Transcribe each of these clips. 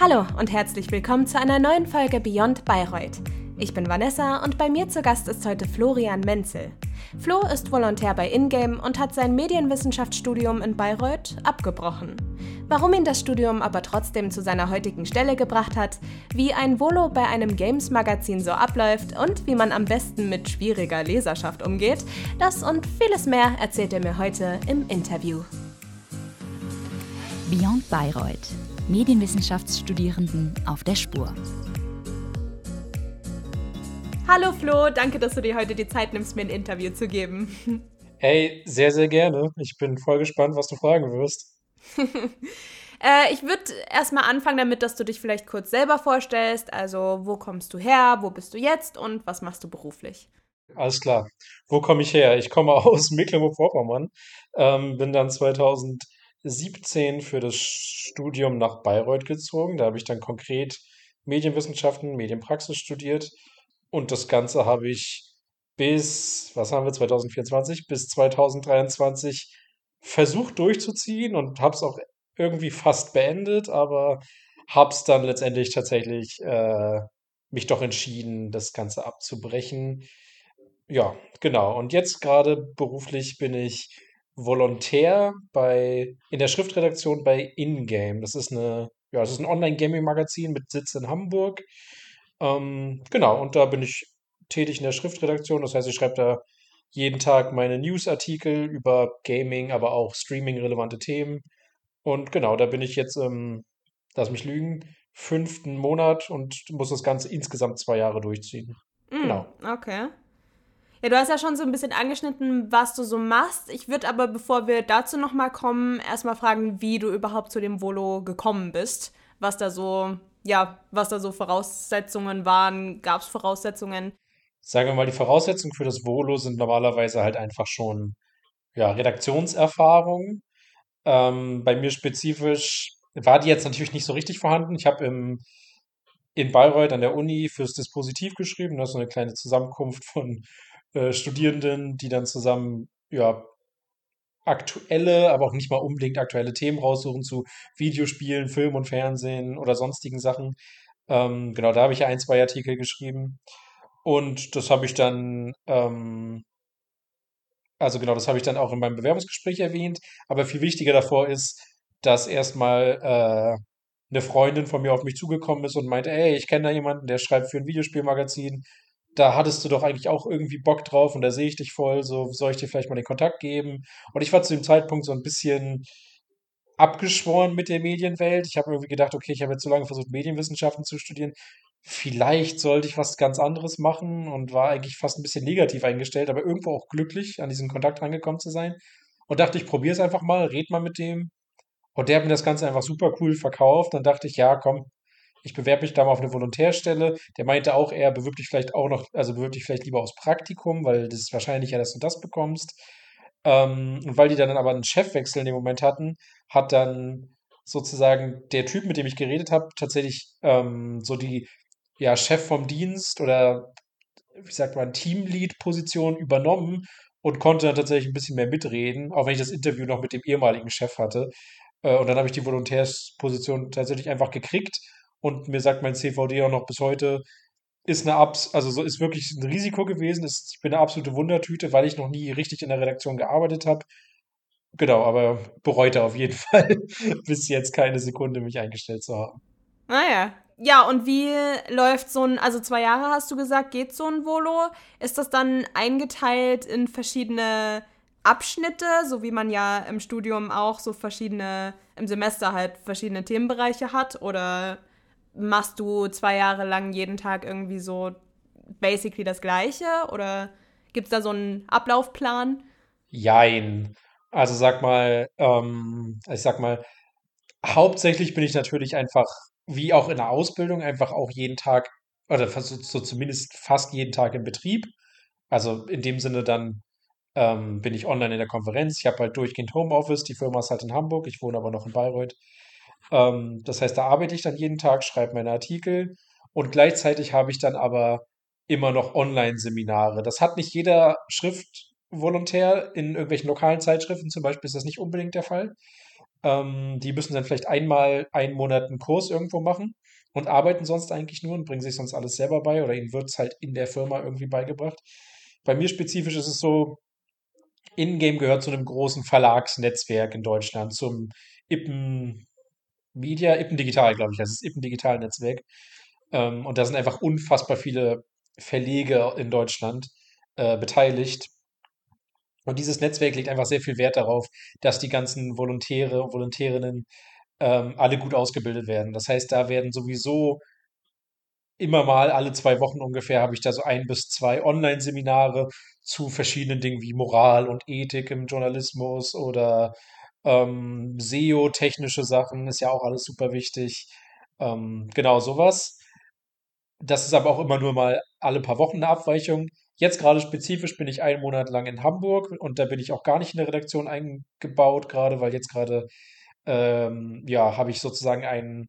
Hallo und herzlich willkommen zu einer neuen Folge Beyond Bayreuth. Ich bin Vanessa und bei mir zu Gast ist heute Florian Menzel. Flo ist Volontär bei Ingame und hat sein Medienwissenschaftsstudium in Bayreuth abgebrochen. Warum ihn das Studium aber trotzdem zu seiner heutigen Stelle gebracht hat, wie ein Volo bei einem Games-Magazin so abläuft und wie man am besten mit schwieriger Leserschaft umgeht, das und vieles mehr erzählt er mir heute im Interview. Beyond Bayreuth. Medienwissenschaftsstudierenden auf der Spur. Hallo Flo, danke, dass du dir heute die Zeit nimmst, mir ein Interview zu geben. Hey, sehr, sehr gerne. Ich bin voll gespannt, was du fragen wirst. äh, ich würde erstmal anfangen damit, dass du dich vielleicht kurz selber vorstellst. Also, wo kommst du her, wo bist du jetzt und was machst du beruflich? Alles klar. Wo komme ich her? Ich komme aus Mecklenburg-Vorpommern, ähm, bin dann 2017 für das Studium nach Bayreuth gezogen. Da habe ich dann konkret Medienwissenschaften, Medienpraxis studiert und das Ganze habe ich bis, was haben wir, 2024, bis 2023 versucht durchzuziehen und habe es auch irgendwie fast beendet, aber habe es dann letztendlich tatsächlich äh, mich doch entschieden, das Ganze abzubrechen. Ja, genau. Und jetzt gerade beruflich bin ich Volontär bei, in der Schriftredaktion bei Ingame. Das ist eine, ja, das ist ein Online-Gaming-Magazin mit Sitz in Hamburg. Ähm, genau, und da bin ich tätig in der Schriftredaktion. Das heißt, ich schreibe da jeden Tag meine Newsartikel über Gaming, aber auch Streaming-relevante Themen. Und genau, da bin ich jetzt, ähm, lass mich lügen, fünften Monat und muss das Ganze insgesamt zwei Jahre durchziehen. Mm, genau. Okay. Ja, du hast ja schon so ein bisschen angeschnitten, was du so machst. Ich würde aber, bevor wir dazu nochmal kommen, erstmal fragen, wie du überhaupt zu dem Volo gekommen bist. Was da so ja, was da so Voraussetzungen waren. Gab es Voraussetzungen? Sagen wir mal, die Voraussetzungen für das Volo sind normalerweise halt einfach schon ja, Redaktionserfahrung. Ähm, bei mir spezifisch war die jetzt natürlich nicht so richtig vorhanden. Ich habe in Bayreuth an der Uni fürs Dispositiv geschrieben. Das ist so eine kleine Zusammenkunft von äh, Studierenden, die dann zusammen ja, aktuelle, aber auch nicht mal unbedingt aktuelle Themen raussuchen zu Videospielen, Film und Fernsehen oder sonstigen Sachen. Ähm, genau, da habe ich ein, zwei Artikel geschrieben. Und das habe ich dann, ähm, also genau, das habe ich dann auch in meinem Bewerbungsgespräch erwähnt. Aber viel wichtiger davor ist, dass erstmal äh, eine Freundin von mir auf mich zugekommen ist und meinte, ey, ich kenne da jemanden, der schreibt für ein Videospielmagazin da hattest du doch eigentlich auch irgendwie Bock drauf und da sehe ich dich voll, so soll ich dir vielleicht mal den Kontakt geben? Und ich war zu dem Zeitpunkt so ein bisschen abgeschworen mit der Medienwelt. Ich habe irgendwie gedacht, okay, ich habe jetzt so lange versucht, Medienwissenschaften zu studieren. Vielleicht sollte ich was ganz anderes machen und war eigentlich fast ein bisschen negativ eingestellt, aber irgendwo auch glücklich, an diesen Kontakt rangekommen zu sein. Und dachte, ich probiere es einfach mal, red mal mit dem. Und der hat mir das Ganze einfach super cool verkauft. Dann dachte ich, ja, komm, ich bewerbe mich da mal auf eine Volontärstelle. Der meinte auch, er bewirbt dich vielleicht auch noch, also bewirbt dich vielleicht lieber aus Praktikum, weil das ist wahrscheinlicher, dass du das bekommst. Ähm, und weil die dann aber einen Chefwechsel in dem Moment hatten, hat dann sozusagen der Typ, mit dem ich geredet habe, tatsächlich ähm, so die ja, Chef vom Dienst oder wie sagt man, Teamlead-Position übernommen und konnte dann tatsächlich ein bisschen mehr mitreden, auch wenn ich das Interview noch mit dem ehemaligen Chef hatte. Äh, und dann habe ich die Volontärsposition tatsächlich einfach gekriegt und mir sagt mein CVD auch noch bis heute, ist eine Abs also so ist wirklich ein Risiko gewesen. Ist, ich bin eine absolute Wundertüte, weil ich noch nie richtig in der Redaktion gearbeitet habe. Genau, aber bereute auf jeden Fall bis jetzt keine Sekunde mich eingestellt zu haben. Naja. Ah ja, und wie läuft so ein, also zwei Jahre hast du gesagt, geht so ein Volo? Ist das dann eingeteilt in verschiedene Abschnitte, so wie man ja im Studium auch so verschiedene, im Semester halt verschiedene Themenbereiche hat? Oder machst du zwei Jahre lang jeden Tag irgendwie so basically das Gleiche? Oder gibt es da so einen Ablaufplan? Jein. Also sag mal, ähm, ich sag mal, hauptsächlich bin ich natürlich einfach, wie auch in der Ausbildung, einfach auch jeden Tag, oder so, so zumindest fast jeden Tag im Betrieb. Also in dem Sinne dann ähm, bin ich online in der Konferenz. Ich habe halt durchgehend Homeoffice. Die Firma ist halt in Hamburg. Ich wohne aber noch in Bayreuth. Ähm, das heißt, da arbeite ich dann jeden Tag, schreibe meine Artikel und gleichzeitig habe ich dann aber immer noch Online-Seminare. Das hat nicht jeder Schriftvolontär in irgendwelchen lokalen Zeitschriften, zum Beispiel ist das nicht unbedingt der Fall. Ähm, die müssen dann vielleicht einmal einen Monat einen Kurs irgendwo machen und arbeiten sonst eigentlich nur und bringen sich sonst alles selber bei oder ihnen wird es halt in der Firma irgendwie beigebracht. Bei mir spezifisch ist es so, Ingame gehört zu einem großen Verlagsnetzwerk in Deutschland, zum Ippen Media, Ippen Digital, glaube ich, das ist Ippen Digital Netzwerk. Ähm, und da sind einfach unfassbar viele Verleger in Deutschland äh, beteiligt. Und dieses Netzwerk legt einfach sehr viel Wert darauf, dass die ganzen Volontäre und Volontärinnen ähm, alle gut ausgebildet werden. Das heißt, da werden sowieso immer mal alle zwei Wochen ungefähr habe ich da so ein bis zwei Online-Seminare zu verschiedenen Dingen wie Moral und Ethik im Journalismus oder ähm, SEO-technische Sachen ist ja auch alles super wichtig. Ähm, genau sowas. Das ist aber auch immer nur mal alle paar Wochen eine Abweichung. Jetzt gerade spezifisch bin ich einen Monat lang in Hamburg und da bin ich auch gar nicht in der Redaktion eingebaut, gerade weil jetzt gerade ähm, ja, habe ich sozusagen einen,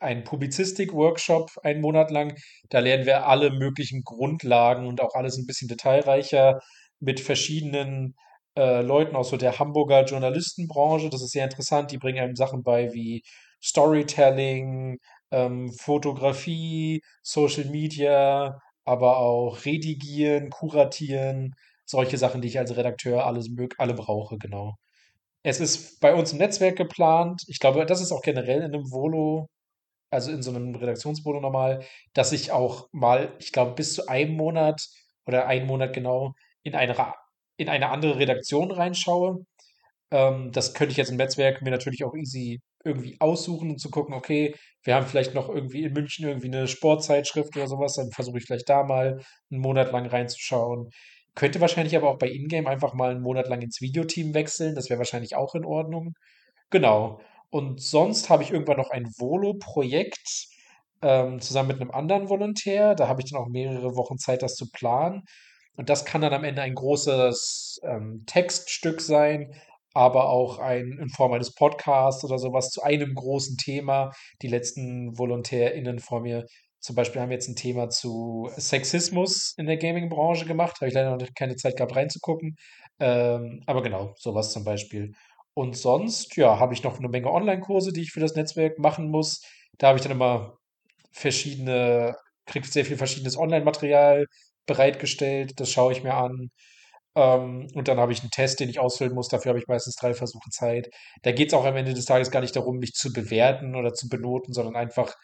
einen Publizistik-Workshop einen Monat lang. Da lernen wir alle möglichen Grundlagen und auch alles ein bisschen detailreicher mit verschiedenen äh, Leuten aus so der Hamburger Journalistenbranche. Das ist sehr interessant. Die bringen einem Sachen bei wie Storytelling, ähm, Fotografie, Social Media, aber auch Redigieren, Kuratieren, solche Sachen, die ich als Redakteur alles mög alle brauche, genau. Es ist bei uns im Netzwerk geplant. Ich glaube, das ist auch generell in einem Volo, also in so einem Redaktionsvolo normal, dass ich auch mal, ich glaube, bis zu einem Monat oder einen Monat genau in eine, in eine andere Redaktion reinschaue. Ähm, das könnte ich jetzt im Netzwerk mir natürlich auch easy irgendwie aussuchen und zu gucken, okay, wir haben vielleicht noch irgendwie in München irgendwie eine Sportzeitschrift oder sowas, dann versuche ich vielleicht da mal einen Monat lang reinzuschauen. Könnte wahrscheinlich aber auch bei Ingame einfach mal einen Monat lang ins Videoteam wechseln. Das wäre wahrscheinlich auch in Ordnung. Genau. Und sonst habe ich irgendwann noch ein Volo-Projekt ähm, zusammen mit einem anderen Volontär. Da habe ich dann auch mehrere Wochen Zeit, das zu planen. Und das kann dann am Ende ein großes ähm, Textstück sein, aber auch ein in Form eines Podcasts oder sowas zu einem großen Thema. Die letzten VolontärInnen vor mir zum Beispiel haben jetzt ein Thema zu Sexismus in der Gaming-Branche gemacht. Habe ich leider noch keine Zeit gehabt reinzugucken. Ähm, aber genau, sowas zum Beispiel. Und sonst, ja, habe ich noch eine Menge Online-Kurse, die ich für das Netzwerk machen muss. Da habe ich dann immer verschiedene, kriege sehr viel verschiedenes Online-Material bereitgestellt. Das schaue ich mir an. Ähm, und dann habe ich einen Test, den ich ausfüllen muss. Dafür habe ich meistens drei Versuche Zeit. Da geht es auch am Ende des Tages gar nicht darum, mich zu bewerten oder zu benoten, sondern einfach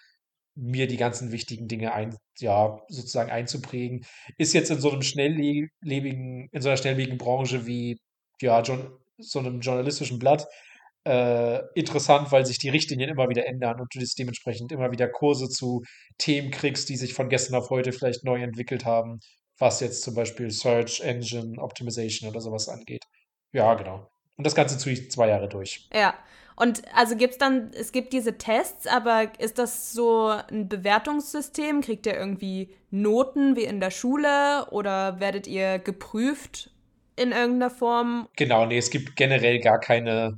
mir die ganzen wichtigen Dinge ein, ja, sozusagen einzuprägen. Ist jetzt in so einem schnelllebigen, in so einer schnelllebigen Branche wie, ja, John, so einem journalistischen Blatt äh, interessant, weil sich die Richtlinien immer wieder ändern und du dementsprechend immer wieder Kurse zu Themen kriegst, die sich von gestern auf heute vielleicht neu entwickelt haben, was jetzt zum Beispiel Search Engine Optimization oder sowas angeht. Ja, genau. Und das Ganze ziehe ich zwei Jahre durch. Ja, und also gibt es dann, es gibt diese Tests, aber ist das so ein Bewertungssystem? Kriegt ihr irgendwie Noten wie in der Schule oder werdet ihr geprüft in irgendeiner Form? Genau, nee, es gibt generell gar keine,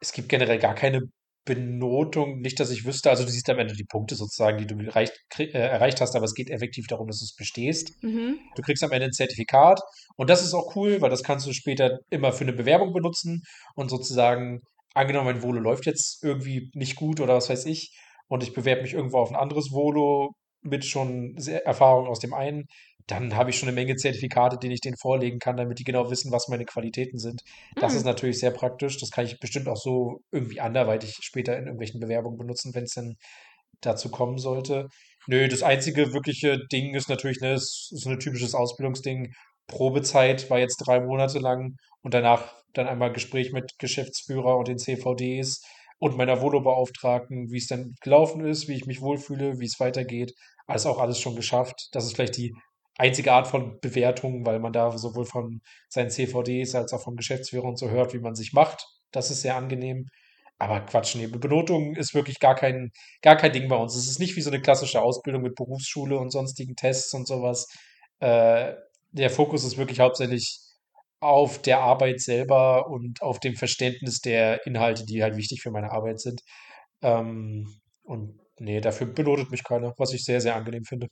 es gibt generell gar keine Benotung, nicht, dass ich wüsste, also du siehst am Ende die Punkte sozusagen, die du erreicht, äh, erreicht hast, aber es geht effektiv darum, dass du es bestehst. Mhm. Du kriegst am Ende ein Zertifikat und das ist auch cool, weil das kannst du später immer für eine Bewerbung benutzen und sozusagen angenommen, mein Volo läuft jetzt irgendwie nicht gut oder was weiß ich, und ich bewerbe mich irgendwo auf ein anderes Volo mit schon Erfahrung aus dem einen, dann habe ich schon eine Menge Zertifikate, denen ich denen vorlegen kann, damit die genau wissen, was meine Qualitäten sind. Das mhm. ist natürlich sehr praktisch. Das kann ich bestimmt auch so irgendwie anderweitig später in irgendwelchen Bewerbungen benutzen, wenn es denn dazu kommen sollte. Nö, das einzige wirkliche Ding ist natürlich, ne, ist so ein typisches Ausbildungsding. Probezeit war jetzt drei Monate lang und danach dann einmal Gespräch mit Geschäftsführer und den CVDs und meiner Volo-Beauftragten, wie es denn gelaufen ist, wie ich mich wohlfühle, wie es weitergeht. Alles auch alles schon geschafft. Das ist vielleicht die einzige Art von Bewertung, weil man da sowohl von seinen CVDs als auch vom Geschäftsführer und so hört, wie man sich macht. Das ist sehr angenehm. Aber Quatsch, nee, Benotung ist wirklich gar kein, gar kein Ding bei uns. Es ist nicht wie so eine klassische Ausbildung mit Berufsschule und sonstigen Tests und sowas. Äh, der Fokus ist wirklich hauptsächlich auf der Arbeit selber und auf dem Verständnis der Inhalte, die halt wichtig für meine Arbeit sind. Ähm, und nee, dafür benotet mich keiner, was ich sehr, sehr angenehm finde.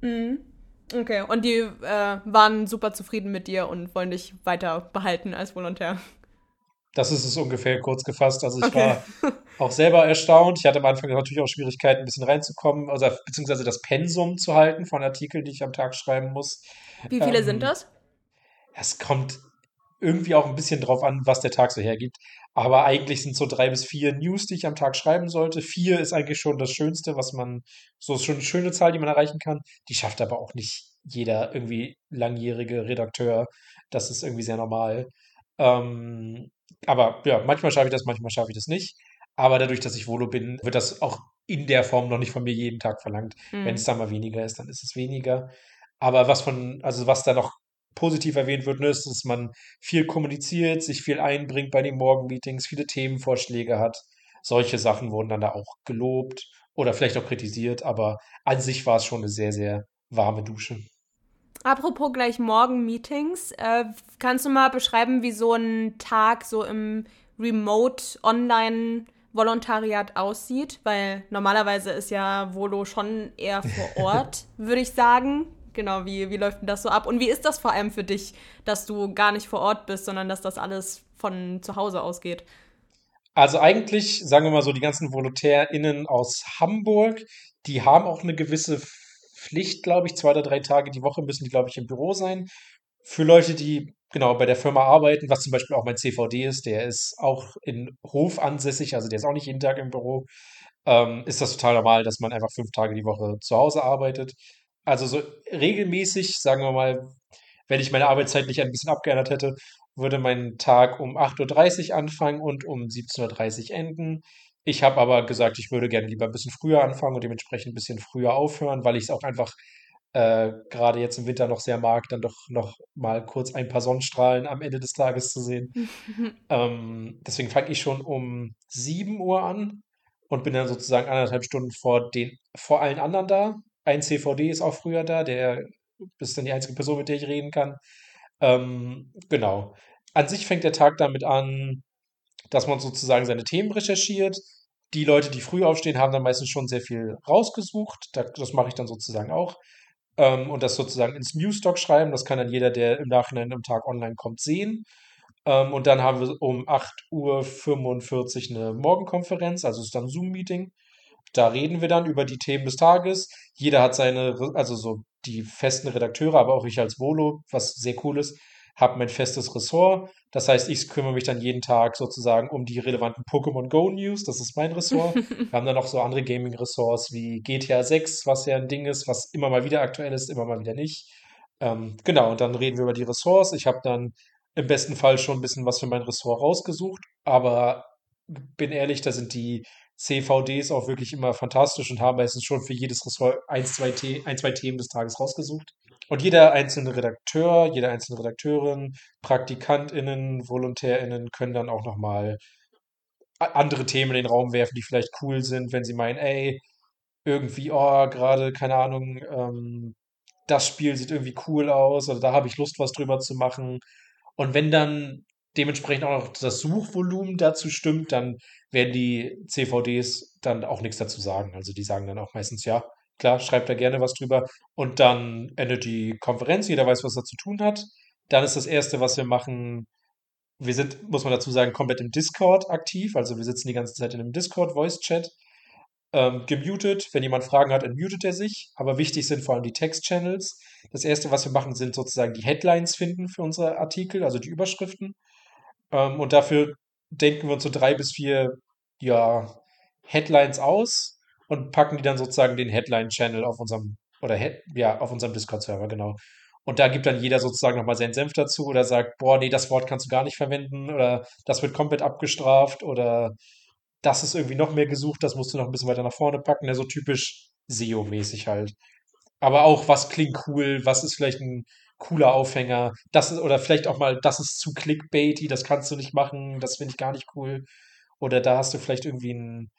Mhm. Okay, und die äh, waren super zufrieden mit dir und wollen dich weiter behalten als Volontär. Das ist es ungefähr kurz gefasst. Also ich Okay. war auch selber erstaunt. Ich hatte am Anfang natürlich auch Schwierigkeiten, ein bisschen reinzukommen, also beziehungsweise das Pensum zu halten von Artikeln, die ich am Tag schreiben muss. Wie viele sind Ähm, das? es kommt irgendwie auch ein bisschen drauf an, was der Tag so hergibt. Aber eigentlich sind so drei bis vier News, die ich am Tag schreiben sollte. Vier ist eigentlich schon das Schönste, was man, so ist schon eine schöne Zahl, die man erreichen kann. Die schafft aber auch nicht jeder irgendwie langjährige Redakteur. Das ist irgendwie sehr normal. Ähm, aber ja, manchmal schaffe ich das, manchmal schaffe ich das nicht. Aber dadurch, dass ich Volo bin, wird das auch in der Form noch nicht von mir jeden Tag verlangt. Wenn es Hm. dann mal weniger ist, dann ist es weniger. Aber was von, also was da noch positiv erwähnt wird, ne, ist, dass man viel kommuniziert, sich viel einbringt bei den Morgenmeetings, viele Themenvorschläge hat. Solche Sachen wurden dann da auch gelobt oder vielleicht auch kritisiert, aber an sich war es schon eine sehr, sehr warme Dusche. Apropos gleich morgen Meetings, äh, kannst du mal beschreiben, wie so ein Tag so im Remote Online Volontariat aussieht? Weil normalerweise ist ja Volo schon eher vor Ort, würde ich sagen. Genau, wie, wie läuft denn das so ab? Und wie ist das vor allem für dich, dass du gar nicht vor Ort bist, sondern dass das alles von zu Hause ausgeht? Also eigentlich, sagen wir mal so, die ganzen VolontärInnen aus Hamburg, die haben auch eine gewisse Pflicht, glaube ich. Zwei oder drei Tage die Woche müssen die, glaube ich, im Büro sein. Für Leute, die genau bei der Firma arbeiten, was zum Beispiel auch mein CVD ist, der ist auch in Hof ansässig, also der ist auch nicht jeden Tag im Büro, ähm, ist das total normal, dass man einfach fünf Tage die Woche zu Hause arbeitet. Also so regelmäßig, sagen wir mal, wenn ich meine Arbeitszeit nicht ein bisschen abgeändert hätte, würde mein Tag um 8.30 Uhr anfangen und um 17.30 Uhr enden. Ich habe aber gesagt, ich würde gerne lieber ein bisschen früher anfangen und dementsprechend ein bisschen früher aufhören, weil ich es auch einfach äh, gerade jetzt im Winter noch sehr mag, dann doch noch mal kurz ein paar Sonnenstrahlen am Ende des Tages zu sehen. Ähm, deswegen fange ich schon um 7 Uhr an und bin dann sozusagen anderthalb Stunden vor den, vor allen anderen da. Ein CVD ist auch früher da, der ist dann die einzige Person, mit der ich reden kann. Ähm, genau. An sich fängt der Tag damit an, dass man sozusagen seine Themen recherchiert. Die Leute, die früh aufstehen, haben dann meistens schon sehr viel rausgesucht. Da, das mache ich dann sozusagen auch. Ähm, und das sozusagen ins Newsstock schreiben. Das kann dann jeder, der im Nachhinein am Tag online kommt, sehen. Ähm, und dann haben wir um 8.45 Uhr eine Morgenkonferenz, also es ist dann ein Zoom-Meeting. Da reden wir dann über die Themen des Tages. Jeder hat seine, also so die festen Redakteure, aber auch ich als Volo, was sehr cool ist, habe mein festes Ressort. Das heißt, ich kümmere mich dann jeden Tag sozusagen um die relevanten Pokémon Go News. Das ist mein Ressort. Wir haben dann noch so andere Gaming-Ressorts wie GTA 6, was ja ein Ding ist, was immer mal wieder aktuell ist, immer mal wieder nicht. Ähm, genau, und dann reden wir über die Ressorts. Ich habe dann im besten Fall schon ein bisschen was für mein Ressort rausgesucht, aber bin ehrlich, da sind die CVDs auch wirklich immer fantastisch und haben meistens schon für jedes Ressort ein, zwei, The ein, zwei Themen des Tages rausgesucht. Und jeder einzelne Redakteur, jede einzelne Redakteurin, PraktikantInnen, VolontärInnen können dann auch nochmal andere Themen in den Raum werfen, die vielleicht cool sind, wenn sie meinen, ey, irgendwie, oh, gerade, keine Ahnung, ähm, das Spiel sieht irgendwie cool aus oder da habe ich Lust, was drüber zu machen. Und wenn dann dementsprechend auch noch das Suchvolumen dazu stimmt, dann werden die CVDs dann auch nichts dazu sagen. Also die sagen dann auch meistens, ja, klar, schreibt da gerne was drüber. Und dann endet die Konferenz, jeder weiß, was er zu tun hat. Dann ist das Erste, was wir machen, wir sind, muss man dazu sagen, komplett im Discord aktiv. Also wir sitzen die ganze Zeit in einem Discord-Voice-Chat ähm, gemutet. Wenn jemand Fragen hat, entmutet er sich. Aber wichtig sind vor allem die Text-Channels. Das erste, was wir machen, sind sozusagen die Headlines finden für unsere Artikel, also die Überschriften. Ähm, und dafür denken wir uns so drei bis vier, ja, Headlines aus und packen die dann sozusagen den Headline-Channel auf unserem, oder ja, auf unserem Discord-Server, genau. Und da gibt dann jeder sozusagen nochmal seinen Senf dazu oder sagt, boah, nee, das Wort kannst du gar nicht verwenden oder das wird komplett abgestraft oder das ist irgendwie noch mehr gesucht, das musst du noch ein bisschen weiter nach vorne packen, ja, so typisch SEO-mäßig halt. Aber auch, was klingt cool, was ist vielleicht ein cooler Aufhänger, das ist, oder vielleicht auch mal, das ist zu clickbaity, das kannst du nicht machen, das finde ich gar nicht cool. Oder da hast du vielleicht irgendwie ein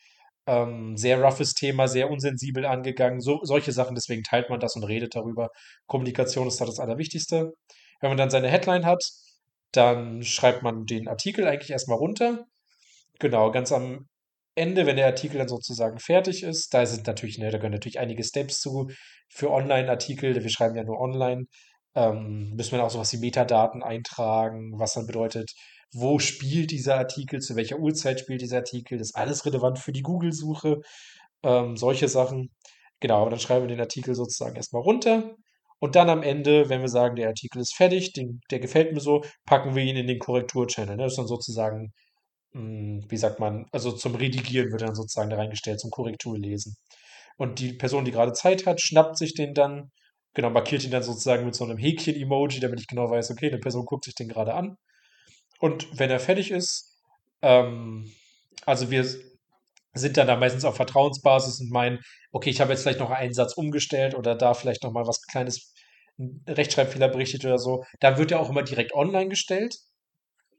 ähm, sehr roughes Thema, sehr unsensibel angegangen, so, solche Sachen, deswegen teilt man das und redet darüber. Kommunikation ist da das Allerwichtigste. Wenn man dann seine Headline hat, dann schreibt man den Artikel eigentlich erstmal runter Genau, ganz am Ende, wenn der Artikel dann sozusagen fertig ist, da sind natürlich, ne, da gehören natürlich einige Steps zu für Online-Artikel. Wir schreiben ja nur online. Ähm, müssen wir auch sowas wie Metadaten eintragen, was dann bedeutet, wo spielt dieser Artikel, zu welcher Uhrzeit spielt dieser Artikel, das ist alles relevant für die Google-Suche, ähm, solche Sachen. Genau, aber dann schreiben wir den Artikel sozusagen erstmal runter. Und dann am Ende, wenn wir sagen, der Artikel ist fertig, den, der gefällt mir so, packen wir ihn in den Korrektur-Channel. Ne? Das ist dann sozusagen, mh, hm, wie sagt man, also zum Redigieren wird dann sozusagen da reingestellt, zum Korrekturlesen. Und die Person, die gerade Zeit hat, schnappt sich den dann, genau, markiert ihn dann sozusagen mit so einem Häkchen-Emoji, damit ich genau weiß, okay, eine Person guckt sich den gerade an. Und wenn er fertig ist, ähm, also wir sind dann da meistens auf Vertrauensbasis und meinen, okay, ich habe jetzt vielleicht noch einen Satz umgestellt oder da vielleicht noch mal was kleines Rechtschreibfehler berichtet oder so, dann wird er auch immer direkt online gestellt,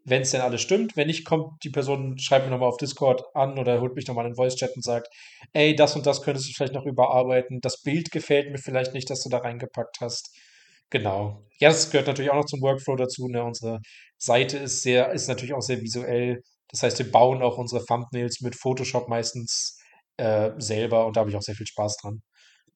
wenn es denn alles stimmt. Wenn nicht, kommt die Person, schreibt mir nochmal auf Discord an oder holt mich nochmal in den Voice-Chat und sagt, ey, das und das könntest du vielleicht noch überarbeiten. Das Bild gefällt mir vielleicht nicht, dass du da reingepackt hast. Genau. Ja, das gehört natürlich auch noch zum Workflow dazu. Ne? Unsere Seite ist sehr, ist natürlich auch sehr visuell. Das heißt, wir bauen auch unsere Thumbnails mit Photoshop meistens äh, selber und da habe ich auch sehr viel Spaß dran.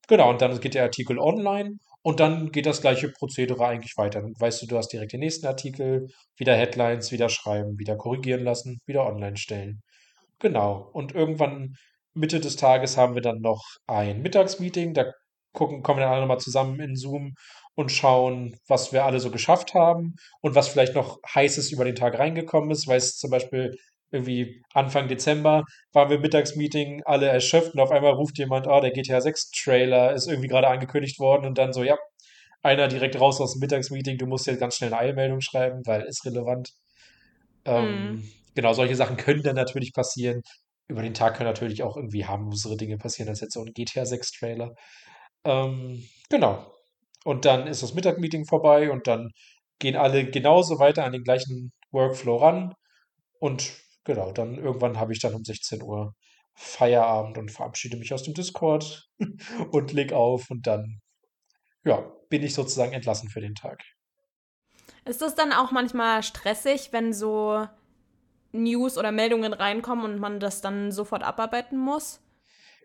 Genau, und dann geht der Artikel online und dann geht das gleiche Prozedere eigentlich weiter. Dann weißt du, du hast direkt den nächsten Artikel, wieder Headlines, wieder schreiben, wieder korrigieren lassen, wieder online stellen. Genau. Und irgendwann Mitte des Tages haben wir dann noch ein Mittagsmeeting. Da gucken, kommen dann alle nochmal zusammen in Zoom und schauen, was wir alle so geschafft haben und was vielleicht noch heißes über den Tag reingekommen ist, weil es zum Beispiel irgendwie Anfang Dezember waren wir Mittagsmeeting, alle erschöpft und auf einmal ruft jemand, oh, der GTA 6 Trailer ist irgendwie gerade angekündigt worden und dann so, ja, einer direkt raus aus dem Mittagsmeeting, du musst jetzt ganz schnell eine Eilmeldung schreiben, weil ist relevant. Ähm, mhm. Genau, solche Sachen können dann natürlich passieren. Über den Tag können natürlich auch irgendwie harmlosere Dinge passieren als jetzt so ein GTA 6 Trailer. Ähm, genau. Und dann ist das Mittagmeeting vorbei und dann gehen alle genauso weiter an den gleichen Workflow ran. Und genau, dann irgendwann habe ich dann um 16 Uhr Feierabend und verabschiede mich aus dem Discord und leg auf und dann, ja, bin ich sozusagen entlassen für den Tag. Ist das dann auch manchmal stressig, wenn so News oder Meldungen reinkommen und man das dann sofort abarbeiten muss?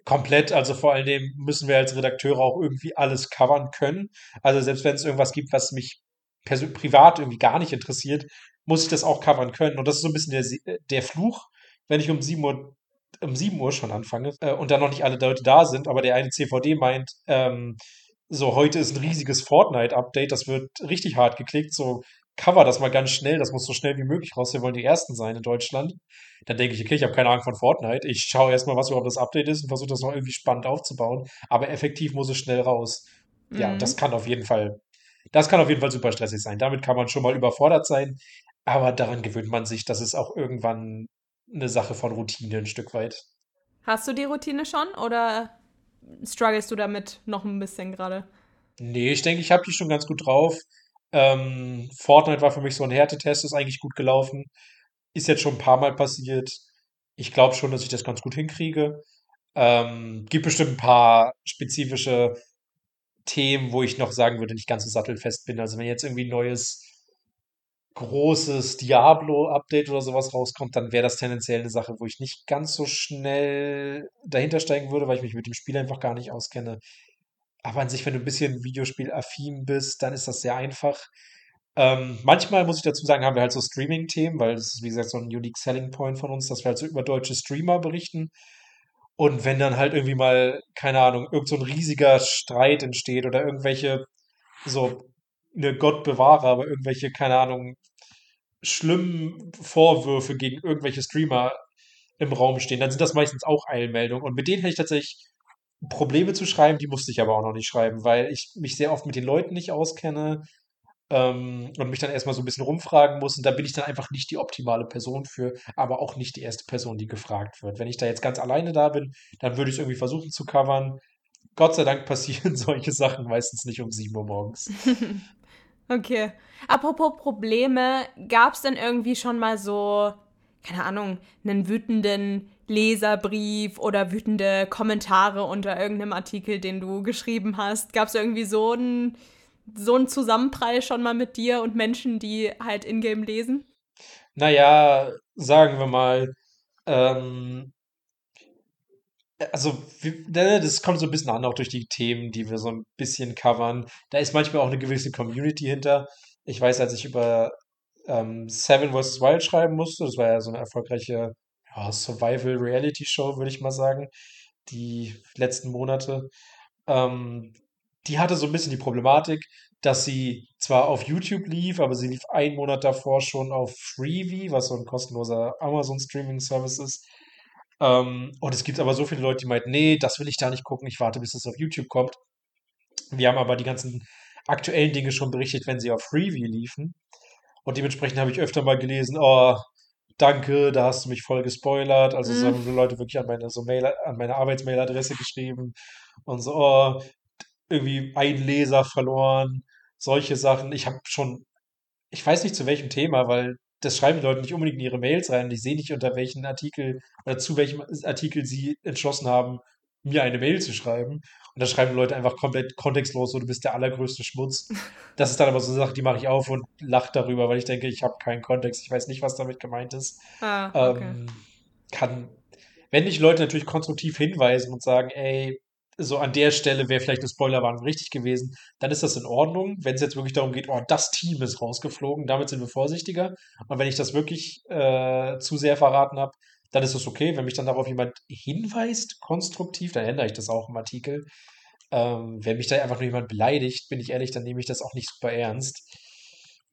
Komplett, also vor allem müssen wir als Redakteure auch irgendwie alles covern können. Also selbst wenn es irgendwas gibt, was mich privat irgendwie gar nicht interessiert, muss ich das auch covern können. Und das ist so ein bisschen der, der Fluch, wenn ich um 7 Uhr, um 7 Uhr schon anfange äh, und dann noch nicht alle Leute da sind, aber der eine CVD meint, ähm, so heute ist ein riesiges Fortnite-Update, das wird richtig hart geklickt, so cover das mal ganz schnell, das muss so schnell wie möglich raus, wir wollen die Ersten sein in Deutschland. Dann denke ich, okay, ich habe keine Ahnung von Fortnite, ich schaue erstmal, was überhaupt das Update ist und versuche das noch irgendwie spannend aufzubauen, aber effektiv muss es schnell raus. Mhm. Ja, das kann auf jeden Fall, das kann auf jeden Fall super stressig sein. Damit kann man schon mal überfordert sein, aber daran gewöhnt man sich, das ist auch irgendwann eine Sache von Routine ein Stück weit. Hast du die Routine schon oder strugglest du damit noch ein bisschen gerade? Nee, ich denke, ich habe die schon ganz gut drauf. Ähm, Fortnite war für mich so ein Härtetest, ist eigentlich gut gelaufen. Ist jetzt schon ein paar Mal passiert. Ich glaube schon, dass ich das ganz gut hinkriege. Ähm, gibt bestimmt ein paar spezifische Themen, wo ich noch sagen würde, nicht ganz so sattelfest bin. Also wenn jetzt irgendwie ein neues großes Diablo-Update oder sowas rauskommt, dann wäre das tendenziell eine Sache, wo ich nicht ganz so schnell dahinter steigen würde, weil ich mich mit dem Spiel einfach gar nicht auskenne. Aber an sich, wenn du ein bisschen Videospiel-affin bist, dann ist das sehr einfach. Ähm, manchmal muss ich dazu sagen, haben wir halt so Streaming-Themen, weil das ist, wie gesagt, so ein unique Selling Point von uns, dass wir halt so über deutsche Streamer berichten. Und wenn dann halt irgendwie mal, keine Ahnung, irgend so ein riesiger Streit entsteht oder irgendwelche, so, eine Gott bewahre, aber irgendwelche, keine Ahnung, schlimmen Vorwürfe gegen irgendwelche Streamer im Raum stehen, dann sind das meistens auch Eilmeldungen. Und mit denen hätte ich tatsächlich Probleme zu schreiben, die musste ich aber auch noch nicht schreiben, weil ich mich sehr oft mit den Leuten nicht auskenne ähm, und mich dann erstmal so ein bisschen rumfragen muss. Und da bin ich dann einfach nicht die optimale Person für, aber auch nicht die erste Person, die gefragt wird. Wenn ich da jetzt ganz alleine da bin, dann würde ich es irgendwie versuchen zu covern. Gott sei Dank passieren solche Sachen meistens nicht um 7 Uhr morgens. okay. Apropos Probleme, gab es denn irgendwie schon mal so, keine Ahnung, einen wütenden Leserbrief oder wütende Kommentare unter irgendeinem Artikel, den du geschrieben hast? Gab es irgendwie so einen so Zusammenprall schon mal mit dir und Menschen, die halt Ingame lesen? Naja, sagen wir mal, ähm, also ne, das kommt so ein bisschen an, auch durch die Themen, die wir so ein bisschen covern. Da ist manchmal auch eine gewisse Community hinter. Ich weiß, als ich über ähm, Seven vs. Wild schreiben musste. Das war ja so eine erfolgreiche ja, Survival-Reality-Show, würde ich mal sagen, die letzten Monate. Ähm, die hatte so ein bisschen die Problematik, dass sie zwar auf YouTube lief, aber sie lief einen Monat davor schon auf Freevee, was so ein kostenloser Amazon-Streaming-Service ist. Ähm, und es gibt aber so viele Leute, die meinten, nee, das will ich da nicht gucken, ich warte, bis es auf YouTube kommt. Wir haben aber die ganzen aktuellen Dinge schon berichtet, wenn sie auf Freeview liefen. Und dementsprechend habe ich öfter mal gelesen, oh, danke, da hast du mich voll gespoilert. Also so haben Leute wirklich an meine, so Mail, an meine Arbeitsmailadresse geschrieben und so, oh, irgendwie ein Leser verloren, solche Sachen. Ich habe schon, ich weiß nicht zu welchem Thema, weil das schreiben die Leute nicht unbedingt in ihre Mails rein. Ich sehe nicht, unter welchen Artikel oder zu welchem Artikel sie entschlossen haben, mir eine Mail zu schreiben. Und da schreiben Leute einfach komplett kontextlos, so du bist der allergrößte Schmutz. Das ist dann aber so eine Sache, die mache ich auf und lache darüber, weil ich denke, ich habe keinen Kontext, ich weiß nicht, was damit gemeint ist. Ah, okay. ähm, kann, wenn dich Leute natürlich konstruktiv hinweisen und sagen, ey, so an der Stelle wäre vielleicht eine Spoilerwarnung richtig gewesen, dann ist das in Ordnung. Wenn es jetzt wirklich darum geht, oh, das Team ist rausgeflogen, damit sind wir vorsichtiger. Und wenn ich das wirklich äh, zu sehr verraten habe, dann ist es okay. Wenn mich dann darauf jemand hinweist, konstruktiv, dann ändere ich das auch im Artikel. Ähm, wenn mich da einfach nur jemand beleidigt, bin ich ehrlich, dann nehme ich das auch nicht super ernst.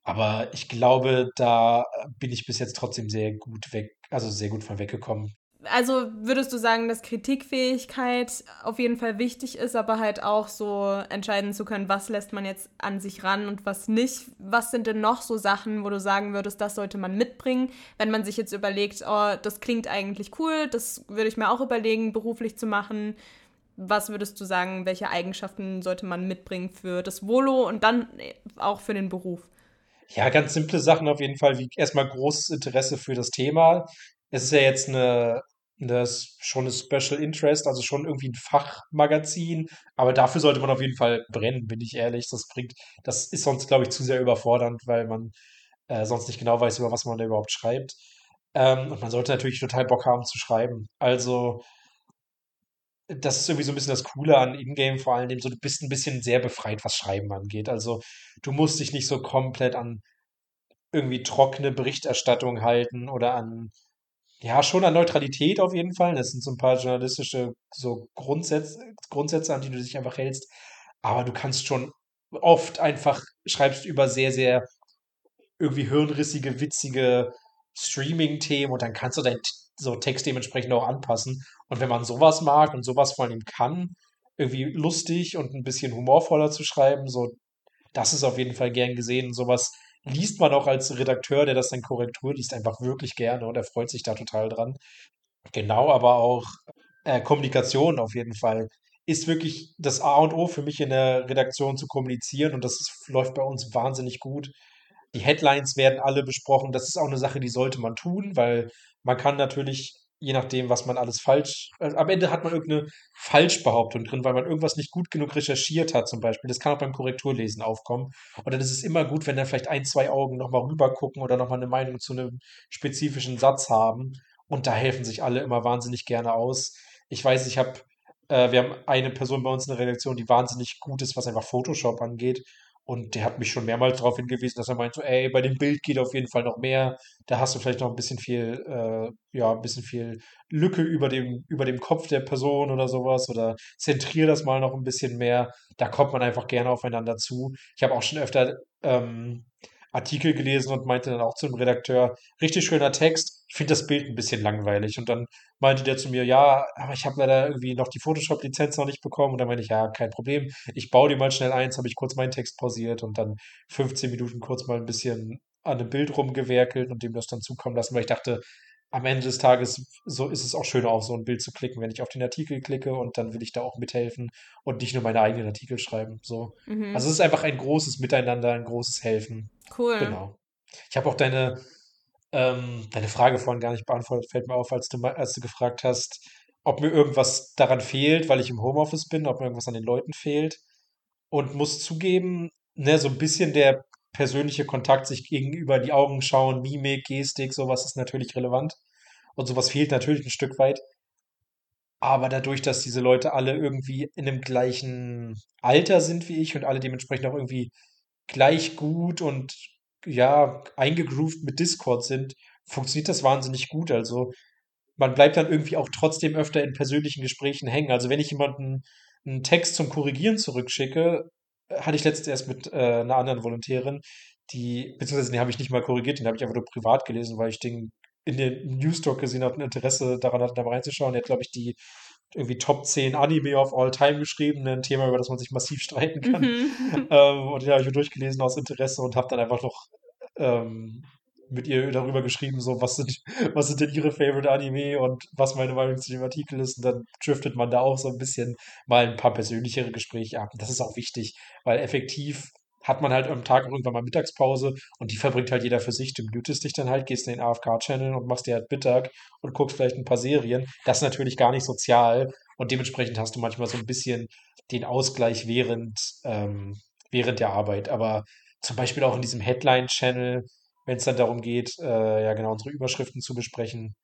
Aber ich glaube, da bin ich bis jetzt trotzdem sehr gut weg, also sehr gut von weggekommen also würdest du sagen, dass Kritikfähigkeit auf jeden Fall wichtig ist, aber halt auch so entscheiden zu können, was lässt man jetzt an sich ran und was nicht? Was sind denn noch so Sachen, wo du sagen würdest, das sollte man mitbringen, wenn man sich jetzt überlegt, oh, das klingt eigentlich cool, das würde ich mir auch überlegen, beruflich zu machen. Was würdest du sagen, welche Eigenschaften sollte man mitbringen für das Volo und dann auch für den Beruf? Ja, ganz simple Sachen auf jeden Fall, wie erstmal großes Interesse für das Thema. Es ist ja jetzt eine das ist schon ein Special Interest, also schon irgendwie ein Fachmagazin, aber dafür sollte man auf jeden Fall brennen, bin ich ehrlich. Das bringt, das ist sonst, glaube ich, zu sehr überfordernd, weil man äh, sonst nicht genau weiß, über was man da überhaupt schreibt. Ähm, und man sollte natürlich total Bock haben zu schreiben. Also, das ist irgendwie so ein bisschen das Coole an Ingame, vor allem, so du bist ein bisschen sehr befreit, was Schreiben angeht. Also, du musst dich nicht so komplett an irgendwie trockene Berichterstattung halten oder an ja, schon an Neutralität auf jeden Fall. Das sind so ein paar journalistische so Grundsätze, Grundsätze, an die du dich einfach hältst. Aber du kannst schon oft einfach schreibst über sehr, sehr irgendwie hirnrissige, witzige Streaming-Themen und dann kannst du deinen so Text dementsprechend auch anpassen. Und wenn man sowas mag und sowas vor allem kann, irgendwie lustig und ein bisschen humorvoller zu schreiben, so, das ist auf jeden Fall gern gesehen. Sowas liest man auch als Redakteur, der das dann Korrektur liest, einfach wirklich gerne und er freut sich da total dran. Genau, aber auch äh, Kommunikation auf jeden Fall ist wirklich das A und O für mich in der Redaktion zu kommunizieren und das ist, läuft bei uns wahnsinnig gut. Die Headlines werden alle besprochen. Das ist auch eine Sache, die sollte man tun, weil man kann natürlich je nachdem, was man alles falsch. Also am Ende hat man irgendeine Falschbehauptung drin, weil man irgendwas nicht gut genug recherchiert hat, zum Beispiel. Das kann auch beim Korrekturlesen aufkommen. Und dann ist es immer gut, wenn da vielleicht ein, zwei Augen nochmal rüber gucken oder nochmal eine Meinung zu einem spezifischen Satz haben. Und da helfen sich alle immer wahnsinnig gerne aus. Ich weiß, ich habe, äh, wir haben eine Person bei uns in der Redaktion, die wahnsinnig gut ist, was einfach Photoshop angeht. Und der hat mich schon mehrmals darauf hingewiesen, dass er meint, so, ey, bei dem Bild geht auf jeden Fall noch mehr. Da hast du vielleicht noch ein bisschen viel, äh, ja, ein bisschen viel Lücke über dem, über dem Kopf der Person oder sowas. Oder zentrier das mal noch ein bisschen mehr. Da kommt man einfach gerne aufeinander zu. Ich habe auch schon öfter ähm, Artikel gelesen und meinte dann auch zum Redakteur, richtig schöner Text, ich finde das Bild ein bisschen langweilig. Und dann meinte der zu mir, ja, aber ich habe leider irgendwie noch die Photoshop-Lizenz noch nicht bekommen. Und dann meinte ich, ja, kein Problem, ich baue dir mal schnell eins, habe ich kurz meinen Text pausiert und dann 15 Minuten kurz mal ein bisschen an einem Bild rumgewerkelt und dem das dann zukommen lassen, weil ich dachte, am Ende des Tages so ist es auch schöner, auf so ein Bild zu klicken, wenn ich auf den Artikel klicke und dann will ich da auch mithelfen und nicht nur meine eigenen Artikel schreiben. So. Mhm. Also es ist einfach ein großes Miteinander, ein großes Helfen. Cool. Genau. Ich habe auch deine, ähm, deine Frage vorhin gar nicht beantwortet, fällt mir auf, als du, als du gefragt hast, ob mir irgendwas daran fehlt, weil ich im Homeoffice bin, ob mir irgendwas an den Leuten fehlt. Und muss zugeben, ne, so ein bisschen der persönliche Kontakt, sich gegenüber die Augen schauen, Mimik, Gestik, sowas ist natürlich relevant. Und sowas fehlt natürlich ein Stück weit. Aber dadurch, dass diese Leute alle irgendwie in einem gleichen Alter sind wie ich und alle dementsprechend auch irgendwie gleich gut und ja, eingegroovt mit Discord sind, funktioniert das wahnsinnig gut. Also man bleibt dann irgendwie auch trotzdem öfter in persönlichen Gesprächen hängen. Also wenn ich jemanden einen Text zum Korrigieren zurückschicke, äh, hatte ich letztens erst mit äh, einer anderen Volontärin, die, beziehungsweise den habe ich nicht mal korrigiert, den habe ich einfach nur privat gelesen, weil ich den in den Newstalk gesehen habe, ein Interesse daran hatte, da reinzuschauen. Er hat, glaube ich, die irgendwie Top 10 Anime of All Time geschrieben, ein Thema, über das man sich massiv streiten kann. Mhm. Ähm, und den habe ich mir durchgelesen aus Interesse und habe dann einfach noch ähm, mit ihr darüber geschrieben, so was sind, was sind denn ihre Favorite Anime und was meine Meinung zu dem Artikel ist. Und dann driftet man da auch so ein bisschen mal ein paar persönlichere Gespräche ab. Und das ist auch wichtig, weil effektiv hat man halt am Tag irgendwann mal Mittagspause und die verbringt halt jeder für sich. Du mutest dich dann halt, gehst in den AFK-Channel und machst dir halt Mittag und guckst vielleicht ein paar Serien. Das ist natürlich gar nicht sozial und dementsprechend hast du manchmal so ein bisschen den Ausgleich während, ähm, während der Arbeit. Aber zum Beispiel auch in diesem Headline-Channel, wenn es dann darum geht, äh, ja genau, unsere Überschriften zu besprechen,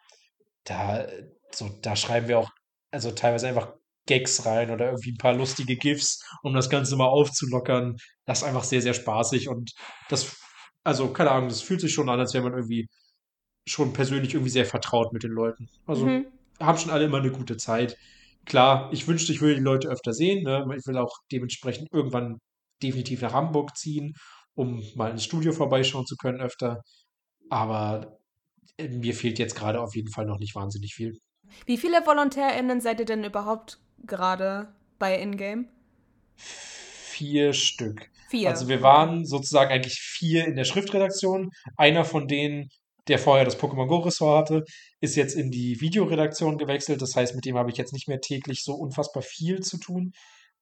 da, so, da schreiben wir auch, also teilweise einfach Gags rein oder irgendwie ein paar lustige GIFs, um das Ganze mal aufzulockern. Das ist einfach sehr, sehr spaßig und das, also keine Ahnung, das fühlt sich schon an, als wäre man irgendwie schon persönlich irgendwie sehr vertraut mit den Leuten. Also mhm. haben schon alle immer eine gute Zeit. Klar, ich wünschte, ich würde die Leute öfter sehen. Ne? Ich will auch dementsprechend irgendwann definitiv nach Hamburg ziehen um mal ins Studio vorbeischauen zu können öfter. Aber äh, mir fehlt jetzt gerade auf jeden Fall noch nicht wahnsinnig viel. Wie viele VolontärInnen seid ihr denn überhaupt gerade bei Ingame? Vier Stück. Vier. Also wir waren sozusagen eigentlich vier in der Schriftredaktion. Einer von denen, der vorher das Pokémon Go-Ressort hatte, ist jetzt in die Videoredaktion gewechselt. Das heißt, mit dem habe ich jetzt nicht mehr täglich so unfassbar viel zu tun.